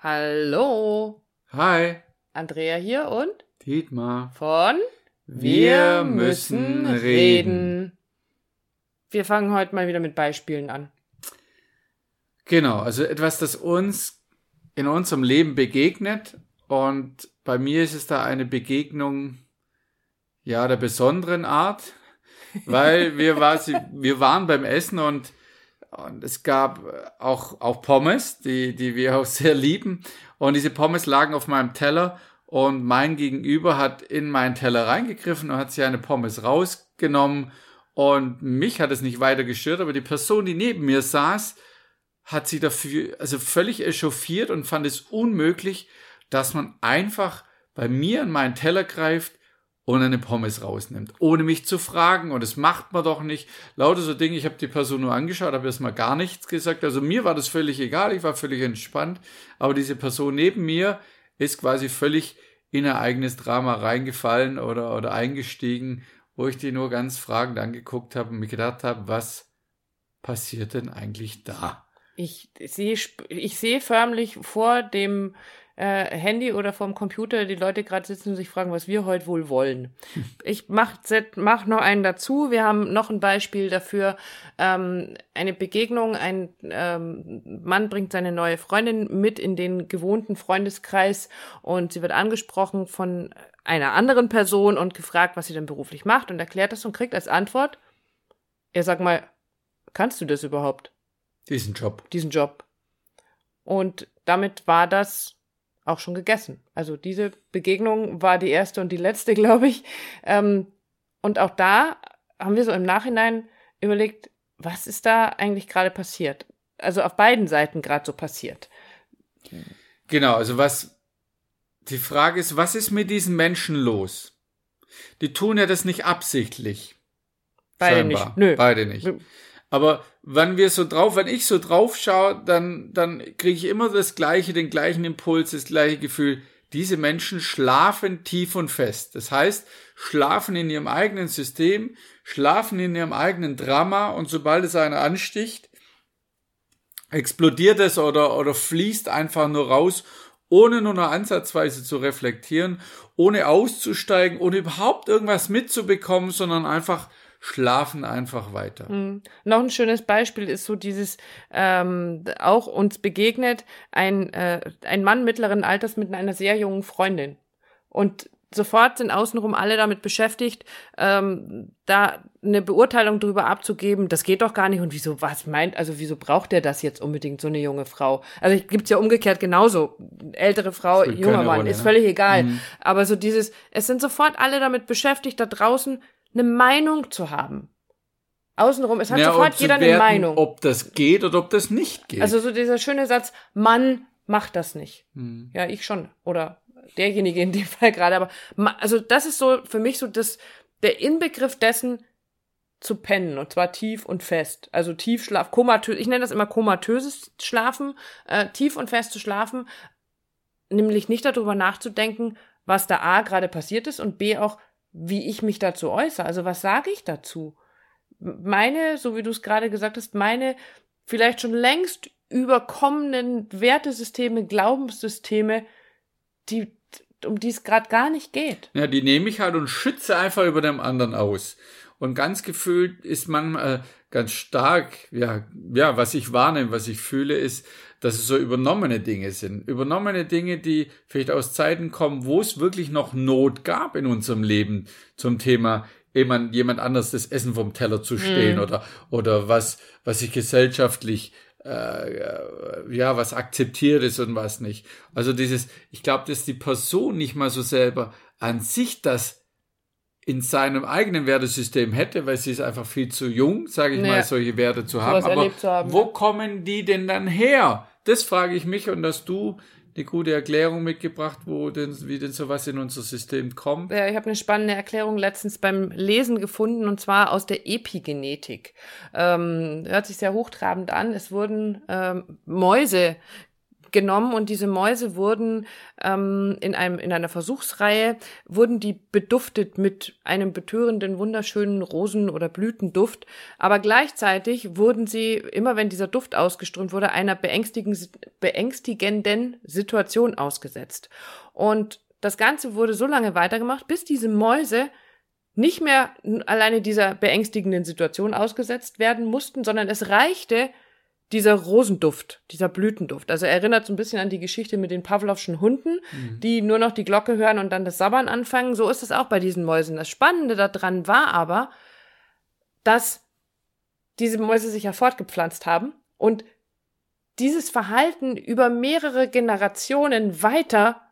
Hallo. Hi. Andrea hier und Dietmar. Von Wir müssen reden. Wir fangen heute mal wieder mit Beispielen an. Genau, also etwas, das uns in unserem Leben begegnet. Und bei mir ist es da eine Begegnung, ja, der besonderen Art, weil wir, war, wir waren beim Essen und, und es gab auch, auch Pommes, die, die wir auch sehr lieben. Und diese Pommes lagen auf meinem Teller und mein Gegenüber hat in meinen Teller reingegriffen und hat sich eine Pommes rausgenommen und mich hat es nicht weiter gestört, aber die Person, die neben mir saß, hat sie dafür, also völlig echauffiert und fand es unmöglich, dass man einfach bei mir in meinen Teller greift und eine Pommes rausnimmt, ohne mich zu fragen. Und das macht man doch nicht. Lauter so Dinge, ich habe die Person nur angeschaut, habe erstmal gar nichts gesagt. Also mir war das völlig egal, ich war völlig entspannt. Aber diese Person neben mir ist quasi völlig in ein eigenes Drama reingefallen oder, oder eingestiegen wo ich die nur ganz fragend angeguckt habe und mir gedacht habe, was passiert denn eigentlich da? Ich sehe, ich sehe förmlich vor dem äh, Handy oder vom Computer die Leute gerade sitzen und sich fragen, was wir heute wohl wollen. Ich mach, mach noch einen dazu. Wir haben noch ein Beispiel dafür. Ähm, eine Begegnung. Ein ähm, Mann bringt seine neue Freundin mit in den gewohnten Freundeskreis und sie wird angesprochen von einer anderen Person und gefragt, was sie denn beruflich macht und erklärt das und kriegt als Antwort, er sagt mal, kannst du das überhaupt? Diesen Job. Diesen Job. Und damit war das auch schon gegessen. Also diese Begegnung war die erste und die letzte, glaube ich. Ähm, und auch da haben wir so im Nachhinein überlegt, was ist da eigentlich gerade passiert? Also auf beiden Seiten gerade so passiert. Genau, also was, die Frage ist, was ist mit diesen Menschen los? Die tun ja das nicht absichtlich. Beide scheinbar. nicht. Nö. Beide nicht. Aber wenn wir so drauf, wenn ich so drauf schaue, dann, dann kriege ich immer das gleiche, den gleichen Impuls, das gleiche Gefühl. Diese Menschen schlafen tief und fest. Das heißt, schlafen in ihrem eigenen System, schlafen in ihrem eigenen Drama und sobald es einer ansticht, explodiert es oder, oder fließt einfach nur raus ohne nur noch ansatzweise zu reflektieren, ohne auszusteigen, ohne überhaupt irgendwas mitzubekommen, sondern einfach schlafen einfach weiter. Mhm. Noch ein schönes Beispiel ist so dieses ähm, auch uns begegnet ein äh, ein Mann mittleren Alters mit einer sehr jungen Freundin und sofort sind außenrum alle damit beschäftigt, ähm, da eine Beurteilung drüber abzugeben, das geht doch gar nicht und wieso, was meint, also wieso braucht der das jetzt unbedingt, so eine junge Frau? Also gibt's ja umgekehrt genauso, ältere Frau, junger Mann, Rolle, ist ne? völlig egal. Mhm. Aber so dieses, es sind sofort alle damit beschäftigt, da draußen eine Meinung zu haben. Außenrum, es hat ja, sofort jeder werden, eine Meinung. Ob das geht oder ob das nicht geht. Also so dieser schöne Satz, Mann macht das nicht. Mhm. Ja, ich schon. Oder derjenige in dem Fall gerade, aber also das ist so für mich so das der Inbegriff dessen zu pennen und zwar tief und fest. Also Tiefschlaf, komatös, ich nenne das immer komatöses Schlafen, äh, tief und fest zu schlafen, nämlich nicht darüber nachzudenken, was da A gerade passiert ist und B auch, wie ich mich dazu äußere. Also was sage ich dazu? Meine, so wie du es gerade gesagt hast, meine vielleicht schon längst überkommenen Wertesysteme, Glaubenssysteme, die um die es gerade gar nicht geht. Ja, die nehme ich halt und schütze einfach über dem anderen aus. Und ganz gefühlt ist man äh, ganz stark, ja, ja, was ich wahrnehme, was ich fühle, ist, dass es so übernommene Dinge sind. Übernommene Dinge, die vielleicht aus Zeiten kommen, wo es wirklich noch Not gab in unserem Leben zum Thema jemand, jemand anders das Essen vom Teller zu stehen mhm. oder, oder was, was ich gesellschaftlich äh, ja, was akzeptiert ist und was nicht. Also dieses, ich glaube, dass die Person nicht mal so selber an sich das in seinem eigenen Wertesystem hätte, weil sie ist einfach viel zu jung, sage ich ja. mal, solche Werte zu haben. Aber zu haben, wo ja. kommen die denn dann her? Das frage ich mich und dass du eine gute Erklärung mitgebracht, wo denn, wie denn sowas in unser System kommt. Ja, ich habe eine spannende Erklärung letztens beim Lesen gefunden und zwar aus der Epigenetik. Ähm, hört sich sehr hochtrabend an. Es wurden ähm, Mäuse genommen und diese Mäuse wurden ähm, in einem in einer Versuchsreihe wurden die beduftet mit einem betörenden wunderschönen Rosen- oder Blütenduft, aber gleichzeitig wurden sie immer wenn dieser Duft ausgeströmt wurde einer beängstigenden beängstigenden Situation ausgesetzt. Und das Ganze wurde so lange weitergemacht, bis diese Mäuse nicht mehr alleine dieser beängstigenden Situation ausgesetzt werden mussten, sondern es reichte, dieser Rosenduft, dieser Blütenduft. Also erinnert so ein bisschen an die Geschichte mit den Pavlovschen Hunden, mhm. die nur noch die Glocke hören und dann das Sabbern anfangen. So ist es auch bei diesen Mäusen. Das Spannende daran war aber, dass diese Mäuse sich ja fortgepflanzt haben und dieses Verhalten über mehrere Generationen weiter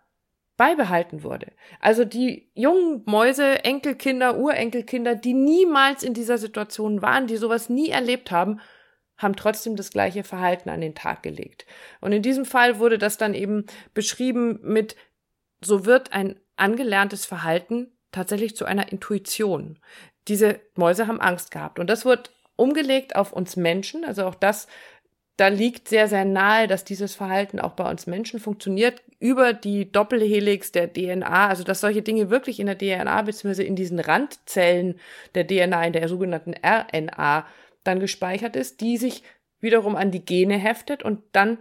beibehalten wurde. Also die jungen Mäuse, Enkelkinder, Urenkelkinder, die niemals in dieser Situation waren, die sowas nie erlebt haben, haben trotzdem das gleiche Verhalten an den Tag gelegt. Und in diesem Fall wurde das dann eben beschrieben mit, so wird ein angelerntes Verhalten tatsächlich zu einer Intuition. Diese Mäuse haben Angst gehabt. Und das wird umgelegt auf uns Menschen. Also auch das, da liegt sehr, sehr nahe, dass dieses Verhalten auch bei uns Menschen funktioniert über die Doppelhelix der DNA. Also dass solche Dinge wirklich in der DNA bzw. in diesen Randzellen der DNA, in der sogenannten RNA dann gespeichert ist, die sich wiederum an die Gene heftet und dann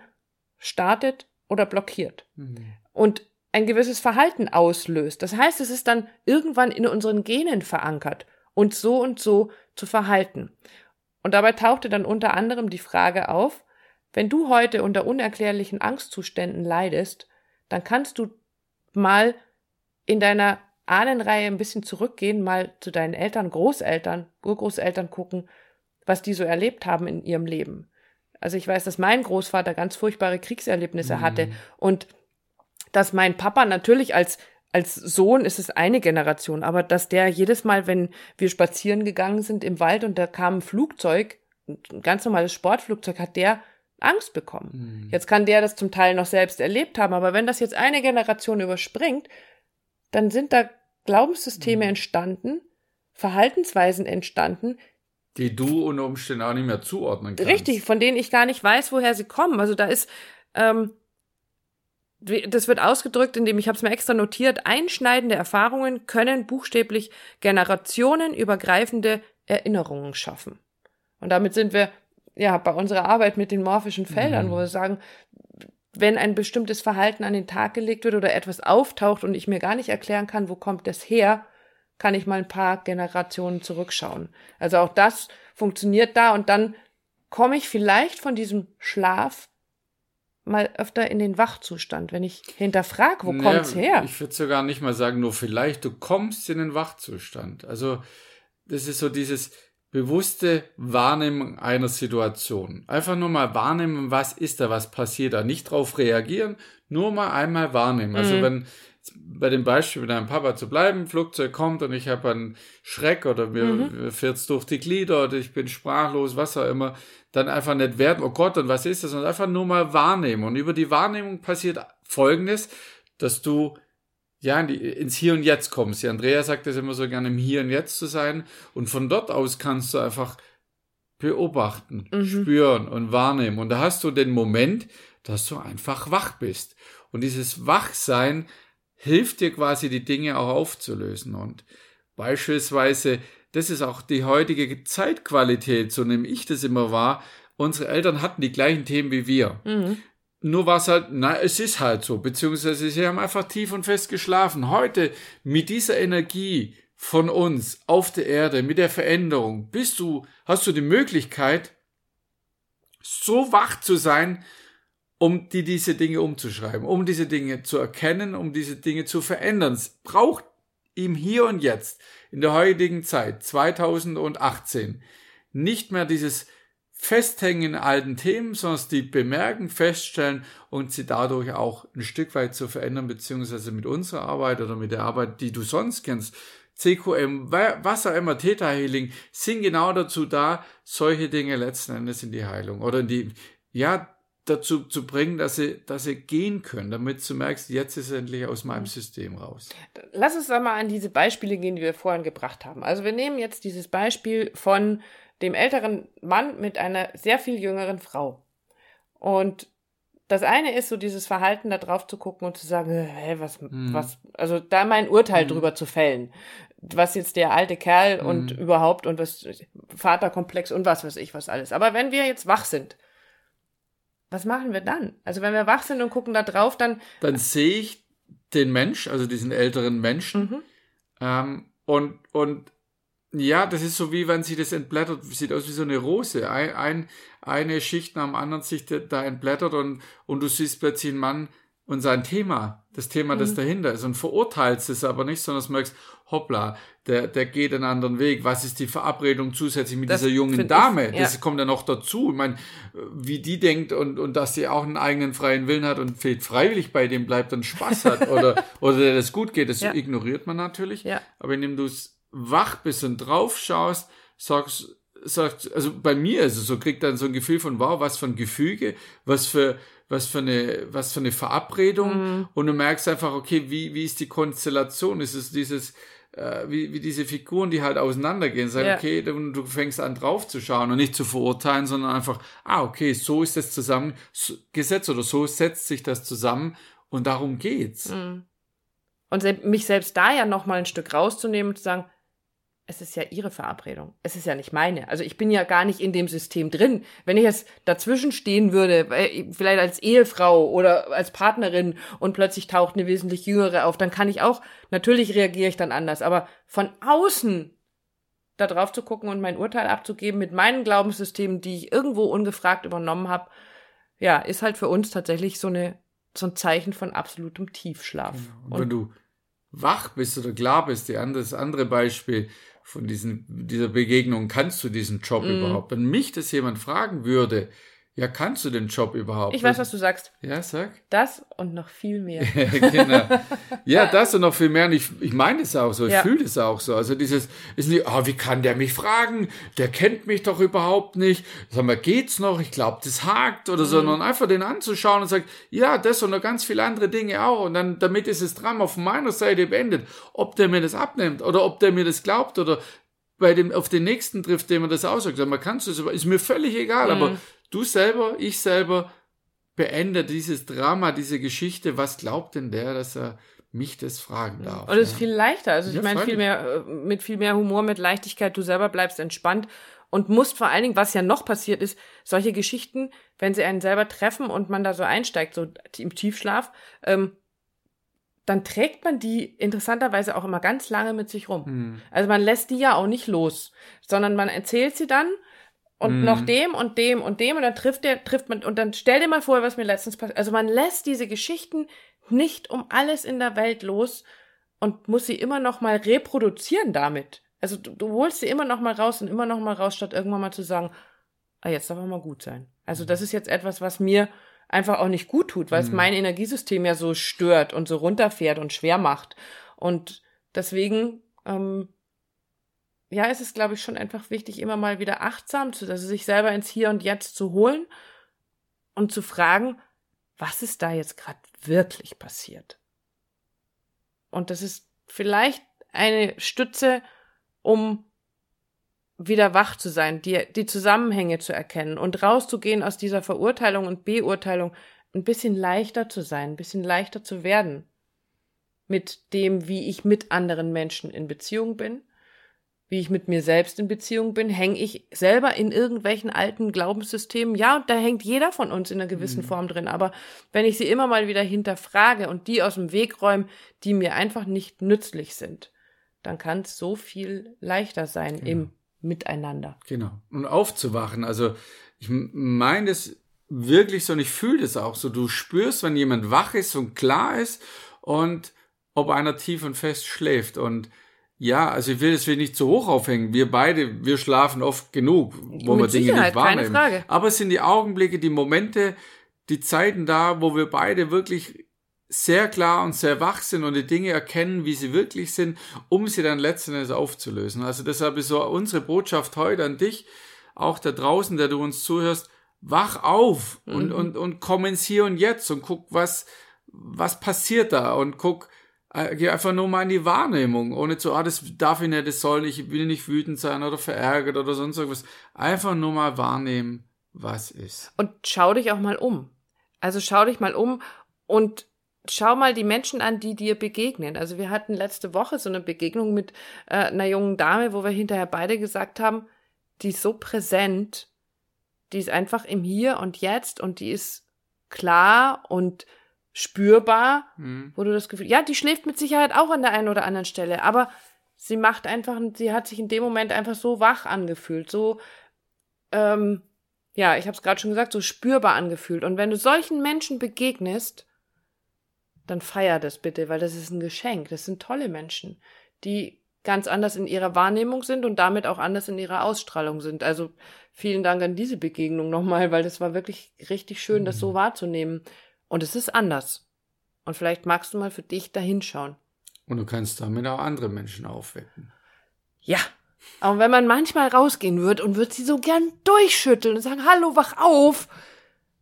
startet oder blockiert. Mhm. Und ein gewisses Verhalten auslöst. Das heißt, es ist dann irgendwann in unseren Genen verankert, uns so und so zu verhalten. Und dabei tauchte dann unter anderem die Frage auf, wenn du heute unter unerklärlichen Angstzuständen leidest, dann kannst du mal in deiner Ahnenreihe ein bisschen zurückgehen, mal zu deinen Eltern, Großeltern, Urgroßeltern gucken was die so erlebt haben in ihrem Leben. Also ich weiß, dass mein Großvater ganz furchtbare Kriegserlebnisse mhm. hatte und dass mein Papa natürlich als als Sohn ist es eine Generation, aber dass der jedes Mal, wenn wir spazieren gegangen sind im Wald und da kam ein Flugzeug, ein ganz normales Sportflugzeug, hat der Angst bekommen. Mhm. Jetzt kann der das zum Teil noch selbst erlebt haben, aber wenn das jetzt eine Generation überspringt, dann sind da Glaubenssysteme mhm. entstanden, Verhaltensweisen entstanden, die du unter Umständen auch nicht mehr zuordnen kannst. Richtig, von denen ich gar nicht weiß, woher sie kommen. Also da ist, ähm, das wird ausgedrückt, indem ich habe es mir extra notiert, einschneidende Erfahrungen können buchstäblich generationenübergreifende Erinnerungen schaffen. Und damit sind wir ja bei unserer Arbeit mit den morphischen Feldern, mhm. wo wir sagen, wenn ein bestimmtes Verhalten an den Tag gelegt wird oder etwas auftaucht und ich mir gar nicht erklären kann, wo kommt das her, kann ich mal ein paar Generationen zurückschauen. Also auch das funktioniert da und dann komme ich vielleicht von diesem Schlaf mal öfter in den Wachzustand, wenn ich hinterfrage, wo naja, kommt's her? Ich würde sogar nicht mal sagen, nur vielleicht, du kommst in den Wachzustand. Also das ist so dieses bewusste Wahrnehmen einer Situation. Einfach nur mal wahrnehmen, was ist da, was passiert da. Nicht drauf reagieren, nur mal einmal wahrnehmen. Also mhm. wenn bei dem Beispiel mit deinem Papa zu bleiben, Flugzeug kommt und ich habe einen Schreck oder mir mhm. fährt's durch die Glieder oder ich bin sprachlos, was auch immer, dann einfach nicht werden, oh Gott, und was ist das? Und einfach nur mal wahrnehmen. Und über die Wahrnehmung passiert Folgendes, dass du ja, in die, ins Hier und Jetzt kommst. Die Andrea sagt es immer so gerne, im Hier und Jetzt zu sein. Und von dort aus kannst du einfach beobachten, mhm. spüren und wahrnehmen. Und da hast du den Moment, dass du einfach wach bist. Und dieses Wachsein hilft dir quasi die Dinge auch aufzulösen. Und beispielsweise, das ist auch die heutige Zeitqualität, so nehme ich das immer wahr. Unsere Eltern hatten die gleichen Themen wie wir. Mhm. Nur war es halt, na, es ist halt so, beziehungsweise sie haben einfach tief und fest geschlafen. Heute mit dieser Energie von uns auf der Erde, mit der Veränderung, bist du, hast du die Möglichkeit, so wach zu sein, um die, diese Dinge umzuschreiben, um diese Dinge zu erkennen, um diese Dinge zu verändern. Es braucht ihm hier und jetzt, in der heutigen Zeit, 2018, nicht mehr dieses Festhängen in alten Themen, sondern die bemerken, feststellen und sie dadurch auch ein Stück weit zu verändern, beziehungsweise mit unserer Arbeit oder mit der Arbeit, die du sonst kennst, CQM, was auch immer, Theta Healing, sind genau dazu da, solche Dinge letzten Endes in die Heilung oder in die, ja, dazu zu bringen, dass sie, dass sie gehen können, damit du merkst, jetzt ist es endlich aus meinem System raus. Lass uns mal an diese Beispiele gehen, die wir vorhin gebracht haben. Also wir nehmen jetzt dieses Beispiel von dem älteren Mann mit einer sehr viel jüngeren Frau. Und das eine ist so dieses Verhalten, da drauf zu gucken und zu sagen, hä, was, mhm. was, also da mein Urteil mhm. drüber zu fällen. Was jetzt der alte Kerl mhm. und überhaupt und was, Vaterkomplex und was weiß ich was alles. Aber wenn wir jetzt wach sind, was machen wir dann? Also wenn wir wach sind und gucken da drauf, dann. Dann sehe ich den Mensch, also diesen älteren Menschen, mhm. ähm, und, und ja, das ist so wie wenn sie das entblättert, sieht aus wie so eine Rose. Ein, ein, eine Schicht nach dem anderen sich da entblättert und, und du siehst plötzlich einen Mann und sein Thema, das Thema, das mhm. dahinter ist und verurteilst es aber nicht, sondern du merkst, hoppla, der, der geht einen anderen Weg. Was ist die Verabredung zusätzlich mit das dieser jungen Dame? Ich, ja. Das kommt ja noch dazu. Ich meine, wie die denkt und, und dass sie auch einen eigenen freien Willen hat und vielleicht freiwillig bei dem bleibt und Spaß hat oder, oder der das gut geht, das ja. ignoriert man natürlich. Ja. Aber indem du es wach bist und drauf schaust, sagst, sagst, also bei mir es so, kriegt dann so ein Gefühl von, wow, was für ein Gefüge, was für, was für eine, was für eine Verabredung. Mhm. Und du merkst einfach, okay, wie, wie ist die Konstellation? Ist es dieses, äh, wie, wie diese Figuren, die halt auseinandergehen, sagen, ja. okay, du, du fängst an drauf zu schauen und nicht zu verurteilen, sondern einfach, ah, okay, so ist das zusammengesetzt oder so setzt sich das zusammen und darum geht's. Mhm. Und mich selbst da ja nochmal ein Stück rauszunehmen und zu sagen, es ist ja ihre Verabredung. Es ist ja nicht meine. Also ich bin ja gar nicht in dem System drin. Wenn ich jetzt dazwischen stehen würde, vielleicht als Ehefrau oder als Partnerin und plötzlich taucht eine wesentlich jüngere auf, dann kann ich auch, natürlich reagiere ich dann anders. Aber von außen da drauf zu gucken und mein Urteil abzugeben mit meinen Glaubenssystemen, die ich irgendwo ungefragt übernommen habe, ja, ist halt für uns tatsächlich so eine so ein Zeichen von absolutem Tiefschlaf. Genau. Und, und wenn du wach bist oder klar bist, die andere, das andere Beispiel, von diesen, dieser Begegnung, kannst du diesen Job mm. überhaupt? Wenn mich das jemand fragen würde, ja, kannst du den Job überhaupt? Ich weiß, was du sagst. Ja, sag. Das und noch viel mehr. genau. Ja, das und noch viel mehr. Und ich, ich meine es auch so, ich ja. fühle es auch so. Also dieses, ist nicht, oh, wie kann der mich fragen? Der kennt mich doch überhaupt nicht. Sag mal, geht's noch? Ich glaube, das hakt oder mhm. so. Sondern einfach den anzuschauen und sagen, ja, das und noch ganz viele andere Dinge auch. Und dann, damit ist das Drama auf meiner Seite beendet. Ob der mir das abnimmt oder ob der mir das glaubt oder bei dem, auf den nächsten trifft, dem man das aussagt. Man kann es, ist mir völlig egal, mhm. aber du selber, ich selber, beende dieses Drama, diese Geschichte. Was glaubt denn der, dass er mich das fragen darf? Und es ist viel leichter. Also ich ja, meine, viel mehr, äh, mit viel mehr Humor, mit Leichtigkeit. Du selber bleibst entspannt und musst vor allen Dingen, was ja noch passiert ist, solche Geschichten, wenn sie einen selber treffen und man da so einsteigt, so im Tiefschlaf, ähm, dann trägt man die interessanterweise auch immer ganz lange mit sich rum. Hm. Also man lässt die ja auch nicht los, sondern man erzählt sie dann und mhm. noch dem und dem und dem und dann trifft der, trifft man, und dann stell dir mal vor, was mir letztens passiert. Also man lässt diese Geschichten nicht um alles in der Welt los und muss sie immer noch mal reproduzieren damit. Also du, du holst sie immer noch mal raus und immer noch mal raus, statt irgendwann mal zu sagen, ah, jetzt darf er mal gut sein. Also das ist jetzt etwas, was mir einfach auch nicht gut tut, weil mhm. es mein Energiesystem ja so stört und so runterfährt und schwer macht. Und deswegen ähm, ja, es ist, glaube ich, schon einfach wichtig, immer mal wieder achtsam zu, also sich selber ins Hier und Jetzt zu holen und zu fragen, was ist da jetzt gerade wirklich passiert? Und das ist vielleicht eine Stütze, um wieder wach zu sein, die, die Zusammenhänge zu erkennen und rauszugehen aus dieser Verurteilung und Beurteilung, ein bisschen leichter zu sein, ein bisschen leichter zu werden mit dem, wie ich mit anderen Menschen in Beziehung bin wie ich mit mir selbst in Beziehung bin, hänge ich selber in irgendwelchen alten Glaubenssystemen. Ja, und da hängt jeder von uns in einer gewissen mhm. Form drin. Aber wenn ich sie immer mal wieder hinterfrage und die aus dem Weg räume, die mir einfach nicht nützlich sind, dann kann es so viel leichter sein genau. im Miteinander. Genau. Und aufzuwachen. Also ich meine es wirklich so und ich fühle das auch so. Du spürst, wenn jemand wach ist und klar ist und ob einer tief und fest schläft. Und ja, also ich will es nicht zu hoch aufhängen. Wir beide, wir schlafen oft genug, wo Mit wir Dinge nicht wahrnehmen. Keine Frage. Aber es sind die Augenblicke, die Momente, die Zeiten da, wo wir beide wirklich sehr klar und sehr wach sind und die Dinge erkennen, wie sie wirklich sind, um sie dann letzten Endes aufzulösen. Also deshalb ist so unsere Botschaft heute an dich, auch da draußen, der du uns zuhörst, wach auf mhm. und, und, und komm ins Hier und Jetzt und guck, was, was passiert da und guck, geh einfach nur mal in die Wahrnehmung, ohne zu, ah, das darf ich nicht, das soll nicht, ich will nicht wütend sein oder verärgert oder sonst irgendwas. Einfach nur mal wahrnehmen, was ist. Und schau dich auch mal um. Also schau dich mal um und schau mal die Menschen an, die dir begegnen. Also wir hatten letzte Woche so eine Begegnung mit äh, einer jungen Dame, wo wir hinterher beide gesagt haben, die ist so präsent, die ist einfach im Hier und Jetzt und die ist klar und spürbar, mhm. wo du das Gefühl, ja, die schläft mit Sicherheit auch an der einen oder anderen Stelle, aber sie macht einfach, sie hat sich in dem Moment einfach so wach angefühlt, so, ähm, ja, ich habe es gerade schon gesagt, so spürbar angefühlt. Und wenn du solchen Menschen begegnest, dann feier das bitte, weil das ist ein Geschenk. Das sind tolle Menschen, die ganz anders in ihrer Wahrnehmung sind und damit auch anders in ihrer Ausstrahlung sind. Also vielen Dank an diese Begegnung nochmal, weil das war wirklich richtig schön, das so mhm. wahrzunehmen. Und es ist anders. Und vielleicht magst du mal für dich da hinschauen. Und du kannst damit auch andere Menschen aufwecken. Ja. Aber wenn man manchmal rausgehen wird und wird sie so gern durchschütteln und sagen, hallo, wach auf,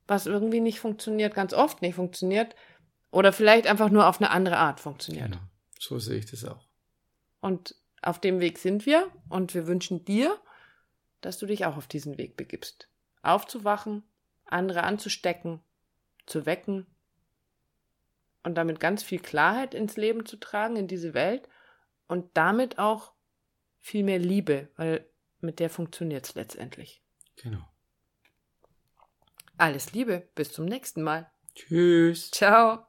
was irgendwie nicht funktioniert, ganz oft nicht funktioniert, oder vielleicht einfach nur auf eine andere Art funktioniert. Genau. So sehe ich das auch. Und auf dem Weg sind wir und wir wünschen dir, dass du dich auch auf diesen Weg begibst. Aufzuwachen, andere anzustecken, zu wecken und damit ganz viel Klarheit ins Leben zu tragen, in diese Welt und damit auch viel mehr Liebe, weil mit der funktioniert es letztendlich. Genau. Alles Liebe, bis zum nächsten Mal. Tschüss. Ciao.